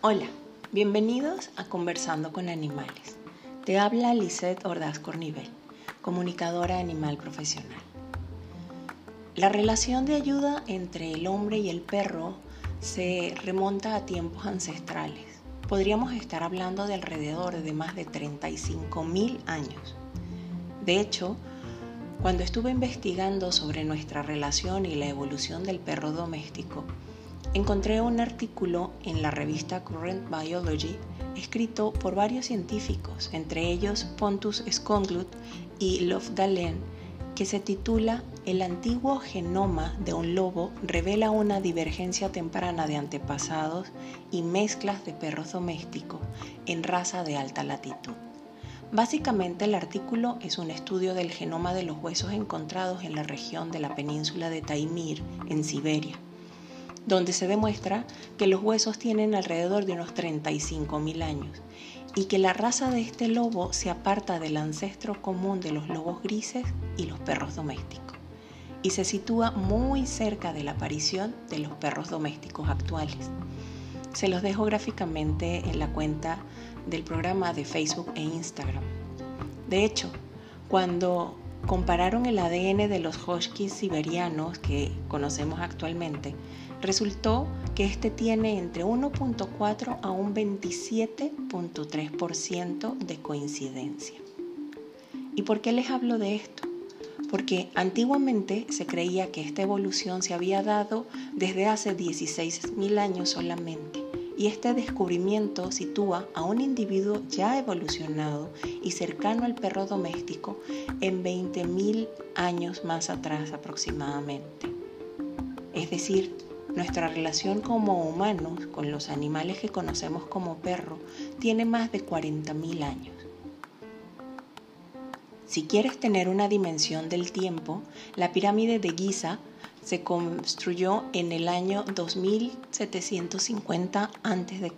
Hola, bienvenidos a Conversando con Animales. Te habla Lisette Ordaz Cornivel, comunicadora animal profesional. La relación de ayuda entre el hombre y el perro se remonta a tiempos ancestrales. Podríamos estar hablando de alrededor de más de 35 mil años. De hecho, cuando estuve investigando sobre nuestra relación y la evolución del perro doméstico, encontré un artículo en la revista Current Biology escrito por varios científicos, entre ellos Pontus Skonglut y Love Dalen, que se titula El antiguo genoma de un lobo revela una divergencia temprana de antepasados y mezclas de perros domésticos en raza de alta latitud. Básicamente el artículo es un estudio del genoma de los huesos encontrados en la región de la península de Taimir, en Siberia donde se demuestra que los huesos tienen alrededor de unos 35.000 años y que la raza de este lobo se aparta del ancestro común de los lobos grises y los perros domésticos y se sitúa muy cerca de la aparición de los perros domésticos actuales. Se los dejo gráficamente en la cuenta del programa de Facebook e Instagram. De hecho, cuando compararon el ADN de los huskies siberianos que conocemos actualmente, resultó que este tiene entre 1.4 a un 27.3% de coincidencia. ¿Y por qué les hablo de esto? Porque antiguamente se creía que esta evolución se había dado desde hace 16.000 años solamente y este descubrimiento sitúa a un individuo ya evolucionado y cercano al perro doméstico en 20.000 años más atrás aproximadamente. Es decir, nuestra relación como humanos con los animales que conocemos como perro tiene más de 40.000 años. Si quieres tener una dimensión del tiempo, la pirámide de Giza se construyó en el año 2750 a.C.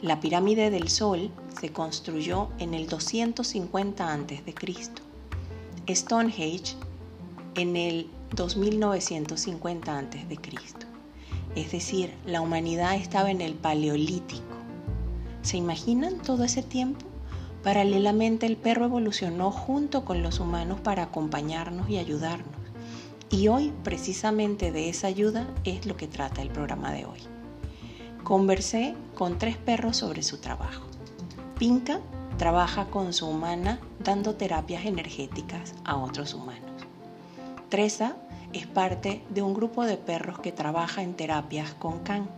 La pirámide del Sol se construyó en el 250 a.C. Stonehenge en el 2950 a.C. Es decir, la humanidad estaba en el Paleolítico. ¿Se imaginan todo ese tiempo? Paralelamente el perro evolucionó junto con los humanos para acompañarnos y ayudarnos. Y hoy precisamente de esa ayuda es lo que trata el programa de hoy. Conversé con tres perros sobre su trabajo. Pinca trabaja con su humana dando terapias energéticas a otros humanos. Tresa es parte de un grupo de perros que trabaja en terapias con CAN,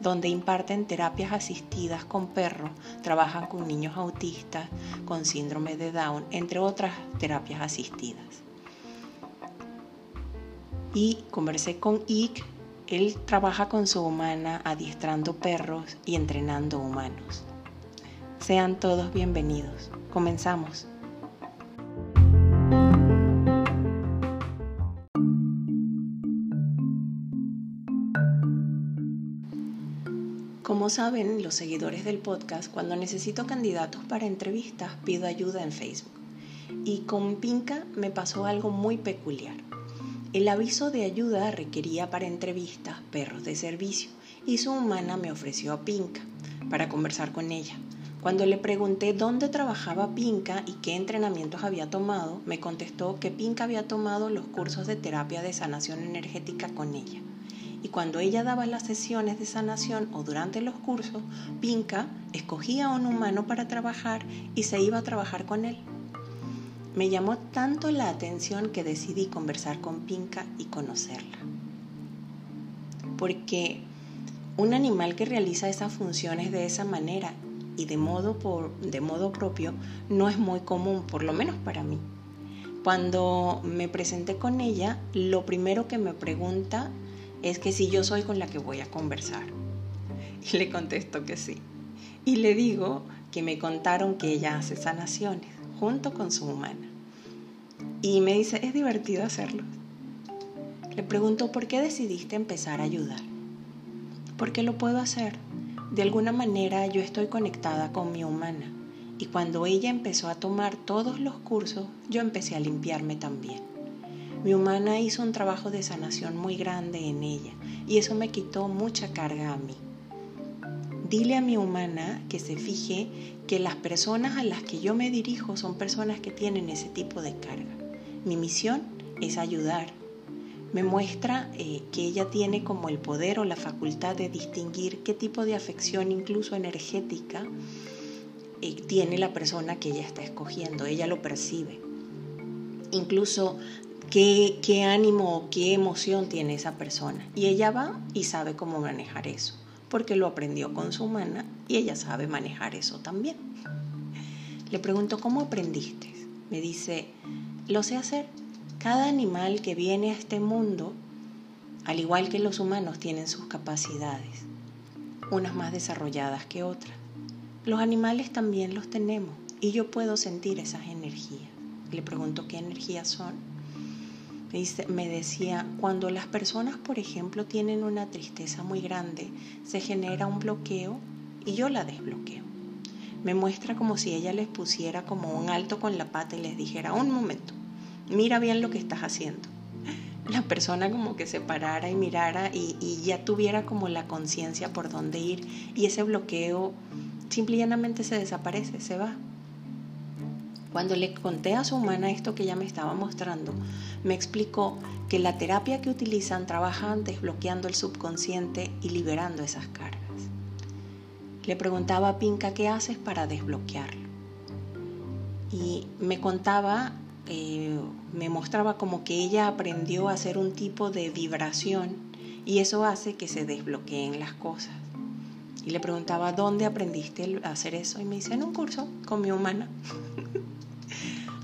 donde imparten terapias asistidas con perros, trabajan con niños autistas, con síndrome de Down, entre otras terapias asistidas. Y conversé con Ike, él trabaja con su humana adiestrando perros y entrenando humanos. Sean todos bienvenidos. Comenzamos. Como saben los seguidores del podcast, cuando necesito candidatos para entrevistas pido ayuda en Facebook. Y con Pinca me pasó algo muy peculiar. El aviso de ayuda requería para entrevistas perros de servicio y su humana me ofreció a Pinca para conversar con ella. Cuando le pregunté dónde trabajaba Pinca y qué entrenamientos había tomado, me contestó que Pinca había tomado los cursos de terapia de sanación energética con ella y cuando ella daba las sesiones de sanación o durante los cursos, Pinca escogía a un humano para trabajar y se iba a trabajar con él. Me llamó tanto la atención que decidí conversar con Pinca y conocerla. Porque un animal que realiza esas funciones de esa manera y de modo, por, de modo propio no es muy común, por lo menos para mí. Cuando me presenté con ella, lo primero que me pregunta es que si yo soy con la que voy a conversar. Y le contesto que sí. Y le digo que me contaron que ella hace sanaciones junto con su humana. Y me dice, es divertido hacerlo. Le pregunto, ¿por qué decidiste empezar a ayudar? Porque lo puedo hacer. De alguna manera yo estoy conectada con mi humana. Y cuando ella empezó a tomar todos los cursos, yo empecé a limpiarme también. Mi humana hizo un trabajo de sanación muy grande en ella y eso me quitó mucha carga a mí. Dile a mi humana que se fije que las personas a las que yo me dirijo son personas que tienen ese tipo de carga. Mi misión es ayudar. Me muestra eh, que ella tiene como el poder o la facultad de distinguir qué tipo de afección, incluso energética, eh, tiene la persona que ella está escogiendo. Ella lo percibe. Incluso qué, qué ánimo o qué emoción tiene esa persona. Y ella va y sabe cómo manejar eso, porque lo aprendió con su humana y ella sabe manejar eso también. Le pregunto, ¿cómo aprendiste? Me dice, lo sé hacer. Cada animal que viene a este mundo, al igual que los humanos, tienen sus capacidades, unas más desarrolladas que otras. Los animales también los tenemos y yo puedo sentir esas energías. Le pregunto qué energías son me decía, cuando las personas, por ejemplo, tienen una tristeza muy grande, se genera un bloqueo y yo la desbloqueo. Me muestra como si ella les pusiera como un alto con la pata y les dijera, un momento, mira bien lo que estás haciendo. La persona como que se parara y mirara y, y ya tuviera como la conciencia por dónde ir y ese bloqueo simplemente se desaparece, se va. Cuando le conté a su humana esto que ella me estaba mostrando, me explicó que la terapia que utilizan trabaja desbloqueando el subconsciente y liberando esas cargas. Le preguntaba a Pinca qué haces para desbloquearlo. Y me contaba, eh, me mostraba como que ella aprendió a hacer un tipo de vibración y eso hace que se desbloqueen las cosas. Y le preguntaba, ¿dónde aprendiste a hacer eso? Y me dice, en un curso con mi humana.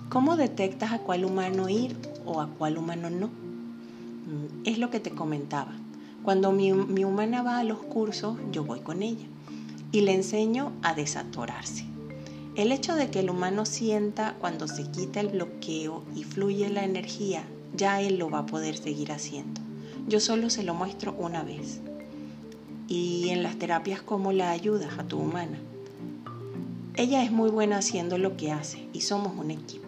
¿Cómo detectas a cuál humano ir o a cuál humano no? Mm, es lo que te comentaba. Cuando mi, humana va a los cursos, yo voy con ella y le enseño a desatorarse. El hecho de que el humano sienta cuando se quita el bloqueo y fluye la energía, ya él lo va a poder seguir haciendo. Yo solo se lo muestro una vez. Y en las terapias, ¿cómo la ayudas a tu humana? Ella es muy buena haciendo lo que hace y somos un equipo.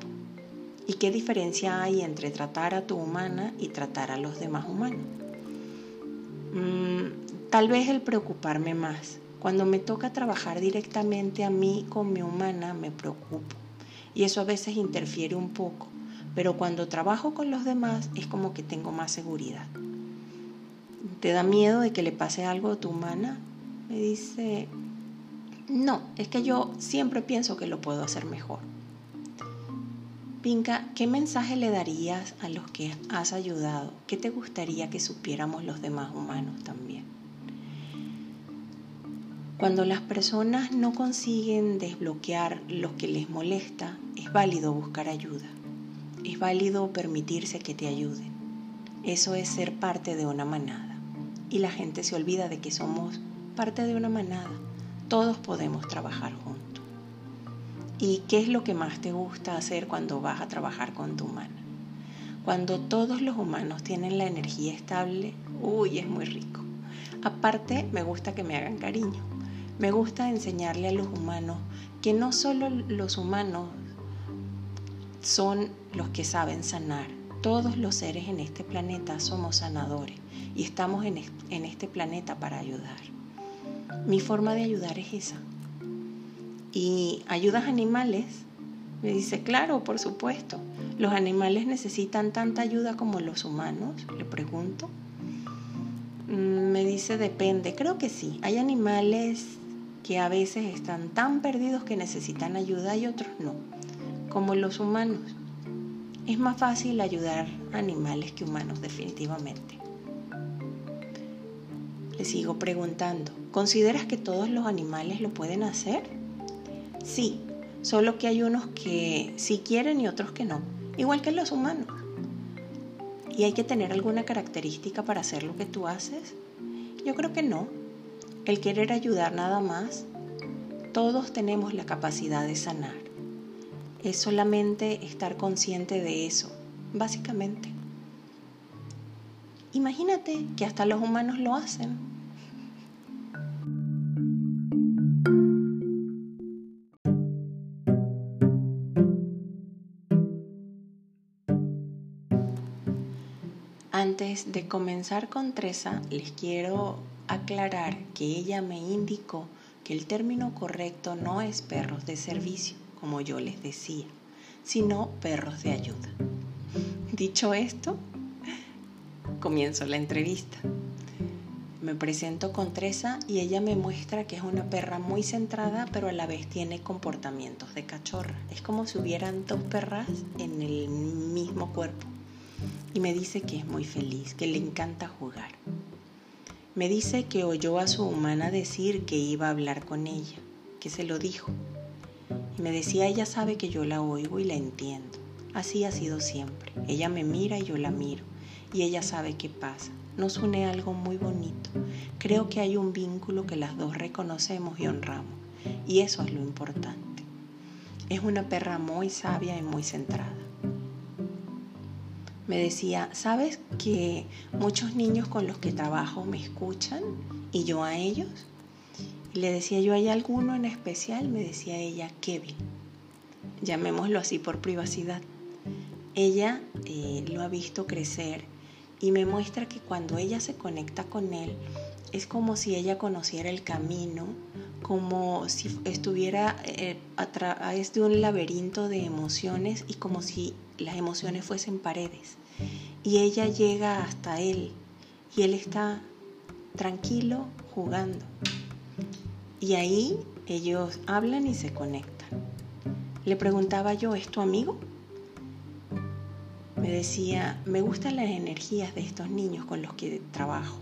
¿Y qué diferencia hay entre tratar a tu humana y tratar a los demás humanos? Mm, tal vez el preocuparme más. Cuando me toca trabajar directamente a mí con mi humana me preocupo y eso a veces interfiere un poco, pero cuando trabajo con los demás es como que tengo más seguridad. ¿Te da miedo de que le pase algo a tu humana? Me dice, no, es que yo siempre pienso que lo puedo hacer mejor. Pinca, ¿qué mensaje le darías a los que has ayudado? ¿Qué te gustaría que supiéramos los demás humanos también? Cuando las personas no consiguen desbloquear lo que les molesta, es válido buscar ayuda. Es válido permitirse que te ayuden. Eso es ser parte de una manada. Y la gente se olvida de que somos parte de una manada. Todos podemos trabajar juntos. ¿Y qué es lo que más te gusta hacer cuando vas a trabajar con tu humana? Cuando todos los humanos tienen la energía estable, uy, es muy rico. Aparte, me gusta que me hagan cariño. Me gusta enseñarle a los humanos que no solo los humanos son los que saben sanar. Todos los seres en este planeta somos sanadores y estamos en este planeta para ayudar. Mi forma de ayudar es esa, ¿Y ayudas animales? Me dice, claro, por supuesto. ¿Los animales necesitan tanta ayuda como los humanos? Le pregunto. Mm, me dice, depende. Creo que sí. Hay animales que a veces están tan perdidos que necesitan ayuda y otros no, como los humanos. Es más fácil ayudar a animales que humanos, definitivamente. Le sigo preguntando, ¿consideras que todos los animales lo pueden hacer? Sí, solo que hay unos que sí quieren y otros que no, igual que los humanos. ¿Y hay que tener alguna característica para hacer lo que tú haces? Yo creo que no. El querer ayudar nada más, todos tenemos la capacidad de sanar. Es solamente estar consciente de eso, básicamente. Imagínate que hasta los humanos lo hacen. Antes de comenzar con Tresa, les quiero aclarar que ella me indicó que el término correcto no es perros de servicio, como yo les decía, sino perros de ayuda. Dicho esto, comienzo la entrevista. Me presento con Tresa y ella me muestra que es una perra muy centrada, pero a la vez tiene comportamientos de cachorra. Es como si hubieran dos perras en el mismo cuerpo y me dice que es muy feliz, que le encanta jugar. Me dice que oyó a su humana decir que iba a hablar con ella, que se lo dijo. Y me decía, ella sabe que yo la oigo y la entiendo. Así ha sido siempre. Ella me mira y yo la miro. Y ella sabe qué pasa. Nos une algo muy bonito. Creo que hay un vínculo que las dos reconocemos y honramos. Y eso es lo importante. Es una perra muy sabia y muy centrada me decía, ¿sabes que muchos niños con los que trabajo me escuchan y yo a ellos? Y le decía yo, ¿hay alguno en especial? Me decía ella, Kevin. Llamémoslo así por privacidad. Ella eh, lo ha visto crecer y me muestra que cuando ella se conecta con él, es como si ella conociera el camino, como si estuviera eh, a través de un laberinto de emociones y como si las emociones fuesen paredes. Y ella llega hasta él y él está tranquilo jugando. Y ahí ellos hablan y se conectan. Le preguntaba yo, ¿es tu amigo? Me decía, me gustan las energías de estos niños con los que trabajo.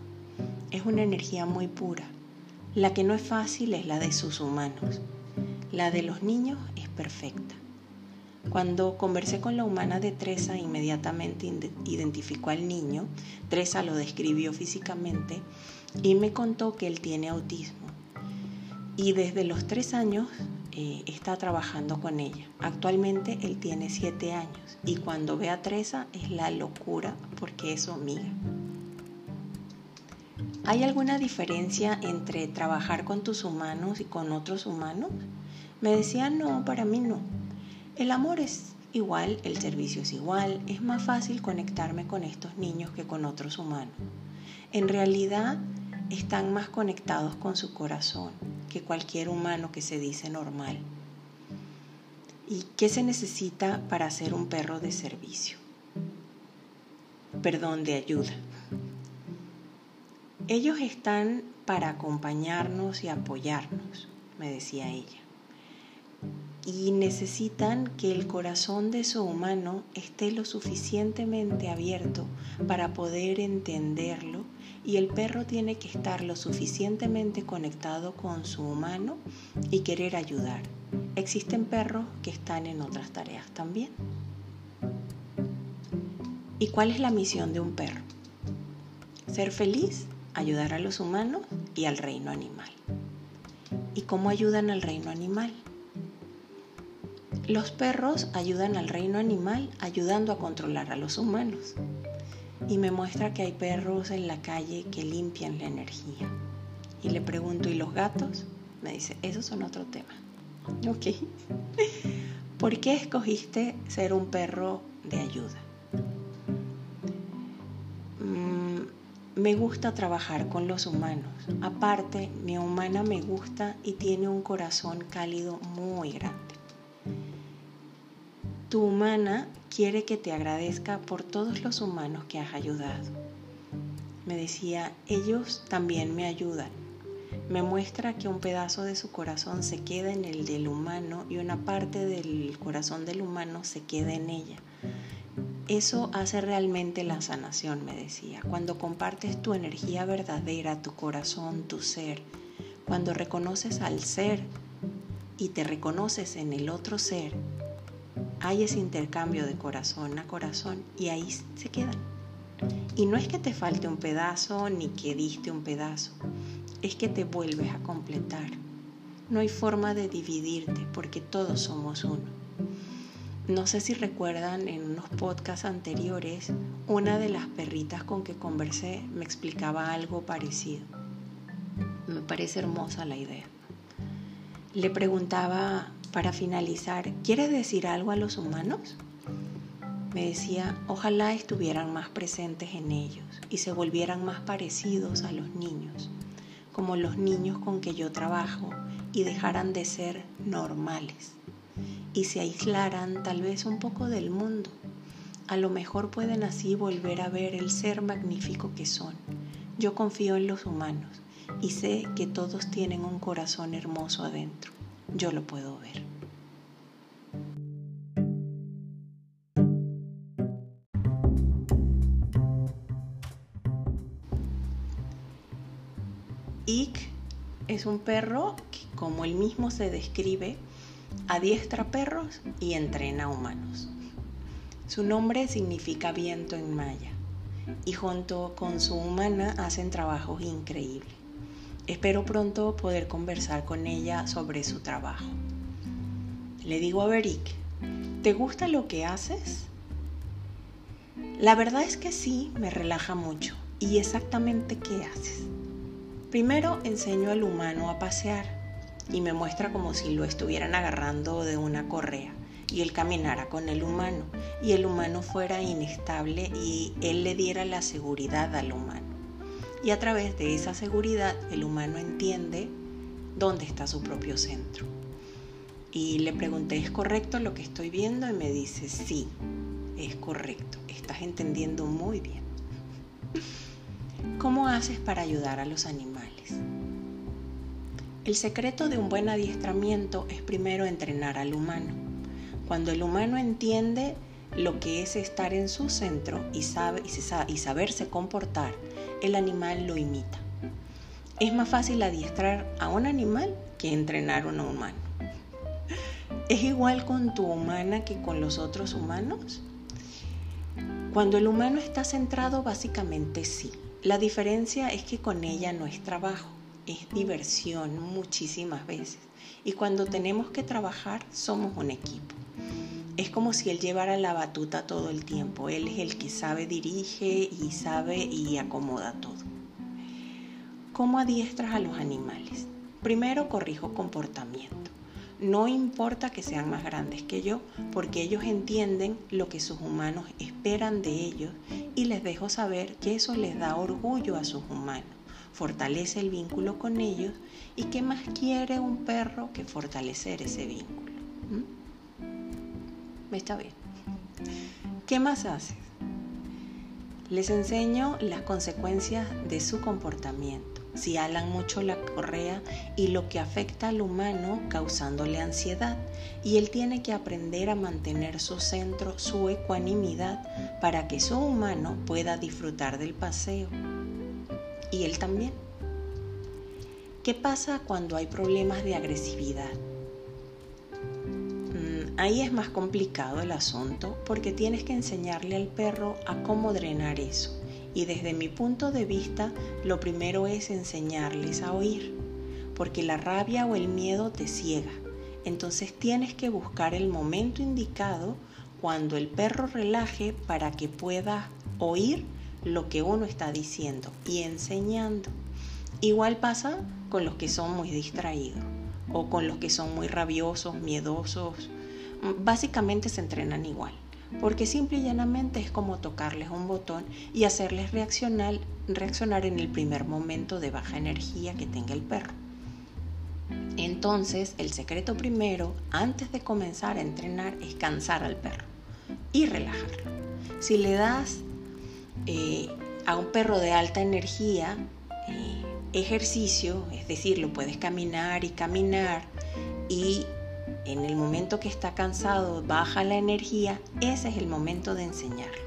Es una energía muy pura. La que no es fácil es la de sus humanos. La de los niños es perfecta. Cuando conversé con la humana de Tresa, inmediatamente identificó al niño. Tresa lo describió físicamente y me contó que él tiene autismo. Y desde los tres años eh, está trabajando con ella. Actualmente él tiene siete años y cuando ve a Tresa es la locura porque es su amiga. ¿Hay alguna diferencia entre trabajar con tus humanos y con otros humanos? Me decía, no, para mí no. El amor es igual, el servicio es igual, es más fácil conectarme con estos niños que con otros humanos. En realidad están más conectados con su corazón que cualquier humano que se dice normal. ¿Y qué se necesita para ser un perro de servicio? Perdón, de ayuda. Ellos están para acompañarnos y apoyarnos, me decía ella y necesitan que el corazón de su humano esté lo suficientemente abierto para poder entenderlo y el perro tiene que estar lo suficientemente conectado con su humano y querer ayudar. Existen perros que están en otras tareas también. ¿Y cuál es la misión de un perro? Ser feliz, ayudar a los humanos y al reino animal. ¿Y cómo ayudan al reino animal? Los perros ayudan al reino animal ayudando a controlar a los humanos. Y me muestra que hay perros en la calle que limpian la energía. Y le pregunto, ¿y los gatos? Me dice, esos son otro tema. Ok. ¿Por qué escogiste ser un perro de ayuda? Mm, me gusta trabajar con los humanos. Aparte, mi humana me gusta y tiene un corazón cálido muy grande. Tu humana quiere que te agradezca por todos los humanos que has ayudado. Me decía, ellos también me ayudan. Me muestra que un pedazo de su corazón se queda en el del humano y una parte del corazón del humano se queda en ella. Eso hace realmente la sanación, me decía. Cuando compartes tu energía verdadera, tu corazón, tu ser, cuando reconoces al ser y te reconoces en el otro ser, hay ese intercambio de corazón a corazón y ahí se quedan. Y no es que te falte un pedazo ni que diste un pedazo, es que te vuelves a completar. No hay forma de dividirte porque todos somos uno. No sé si recuerdan en unos podcasts anteriores, una de las perritas con que conversé me explicaba algo parecido. Me parece hermosa la idea. Le preguntaba para finalizar, ¿quieres decir algo a los humanos? Me decía, ojalá estuvieran más presentes en ellos y se volvieran más parecidos a los niños, como los niños con que yo trabajo y dejaran de ser normales y se aislaran tal vez un poco del mundo. A lo mejor pueden así volver a ver el ser magnífico que son. Yo confío en los humanos y sé que todos tienen un corazón hermoso adentro. Yo lo puedo ver. Ick es un perro que, como él mismo se describe, adiestra perros y entrena humanos. Su nombre significa viento en maya y junto con su humana hacen trabajos increíbles. Espero pronto poder conversar con ella sobre su trabajo. Le digo a Beric, ¿te gusta lo que haces? La verdad es que sí, me relaja mucho. ¿Y exactamente qué haces? Primero enseño al humano a pasear y me muestra como si lo estuvieran agarrando de una correa y él caminara con el humano y el humano fuera inestable y él le diera la seguridad al humano. Y a través de esa seguridad el humano entiende dónde está su propio centro. Y le pregunté, ¿es correcto lo que estoy viendo? Y me dice, sí, es correcto, estás entendiendo muy bien. ¿Cómo haces para ayudar a los animales? El secreto de un buen adiestramiento es primero entrenar al humano. Cuando el humano entiende lo que es estar en su centro y, sabe, y, saberse comportar, el animal lo imita. Es más fácil adiestrar a un animal que entrenar a un humano. ¿Es igual con tu humana que con los otros humanos? Cuando el humano está centrado, básicamente sí. La diferencia es que con ella no es trabajo, es diversión muchísimas veces. Y cuando tenemos que trabajar, somos un equipo. Es como si él llevara la batuta todo el tiempo. Él es el que sabe, dirige y sabe y acomoda todo. ¿Cómo adiestras a los animales? Primero corrijo comportamiento. No importa que sean más grandes que yo, porque ellos entienden lo que sus humanos esperan de ellos y les dejo saber que eso les da orgullo a sus humanos, fortalece el vínculo con ellos y qué más quiere un perro que fortalecer ese vínculo. ¿Me ¿Mm? Está bien? ¿Qué más haces? Les enseño las consecuencias de su comportamiento si alan mucho la correa y lo que afecta al humano causándole ansiedad. Y él tiene que aprender a mantener su centro, su ecuanimidad, para que su humano pueda disfrutar del paseo. Y él también. ¿Qué pasa cuando hay problemas de agresividad? Ahí es más complicado el asunto porque tienes que enseñarle al perro a cómo drenar eso y desde mi punto de vista, lo primero es enseñarles a oír, porque la rabia o el miedo te ciega. Entonces tienes que buscar el momento indicado cuando el perro relaje para que pueda oír lo que uno está diciendo y enseñando. Igual pasa con los que son muy distraídos o con los que son muy rabiosos, miedosos. Básicamente se entrenan igual porque simple y llanamente es como tocarles un botón y hacerles reaccionar, en el primer momento de baja energía que tenga el perro. Entonces, el secreto primero, antes de comenzar a entrenar, es cansar al perro y relajarlo. Si le das eh, a un perro de alta energía eh, ejercicio, es decir, lo puedes caminar y caminar y en el momento que está cansado, baja la energía, ese es el momento de enseñarlo.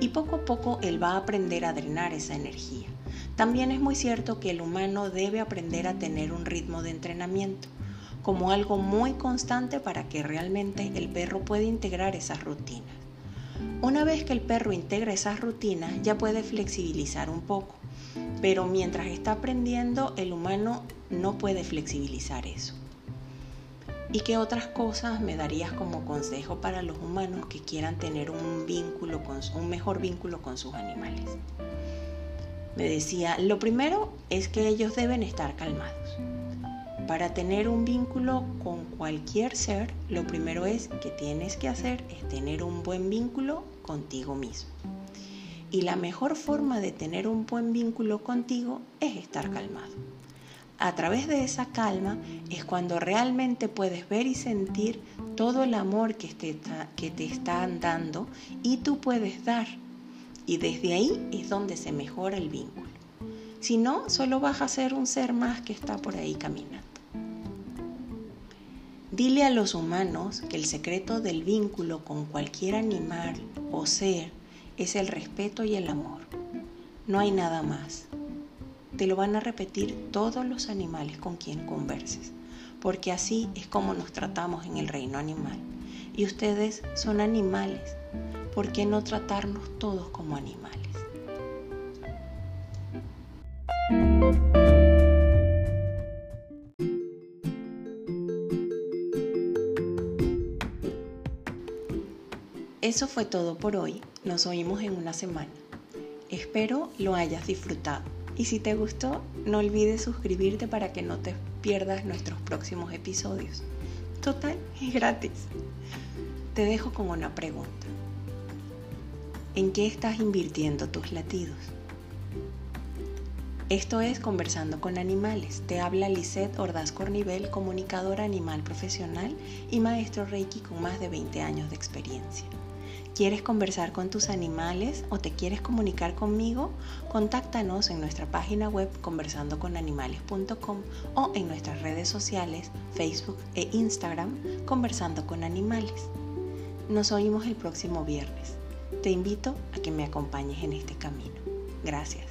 Y poco a poco él va a aprender a drenar esa energía. También es muy cierto que el humano debe aprender a tener un ritmo de entrenamiento como algo muy constante para que realmente el perro pueda integrar esas rutinas. Una vez que el perro integra esas rutinas ya puede flexibilizar un poco, pero mientras está aprendiendo el humano no puede flexibilizar eso. ¿Y qué otras cosas me darías como consejo para los humanos que quieran tener un vínculo con un mejor vínculo con sus animales? Me decía, lo primero es que ellos deben estar calmados. Para tener un vínculo con cualquier ser, lo primero es que tienes que hacer es tener un buen vínculo contigo mismo. Y la mejor forma de tener un buen vínculo contigo es estar calmado. A través de esa calma es cuando realmente puedes ver y sentir todo el amor que te, que te están dando y tú puedes dar. Y desde ahí es donde se mejora el vínculo. Si no, solo vas a ser un ser más que está por ahí caminando. Dile a los humanos que el secreto del vínculo con cualquier animal o ser es el respeto y el amor. No hay nada más. Te lo van a repetir todos los animales con quien converses, porque así es como nos tratamos en el reino animal. Y ustedes son animales, ¿por qué no tratarnos todos como animales? Eso fue todo por hoy. Nos oímos en una semana. Espero lo hayas disfrutado. Y si te gustó, no olvides suscribirte para que no te pierdas nuestros próximos episodios. Total, es gratis. Te dejo con una pregunta. ¿En qué estás invirtiendo tus latidos? Esto es Conversando con Animales. Te habla Lisette Ordaz Cornivel, comunicadora animal profesional y maestro Reiki con más de 20 años de experiencia. ¿Quieres conversar con tus animales o te quieres comunicar conmigo? Contáctanos en nuestra página web conversandoconanimales.com o en nuestras redes sociales Facebook e Instagram Conversando con Animales. Nos oímos el próximo viernes. Te invito a que me acompañes en este camino. Gracias.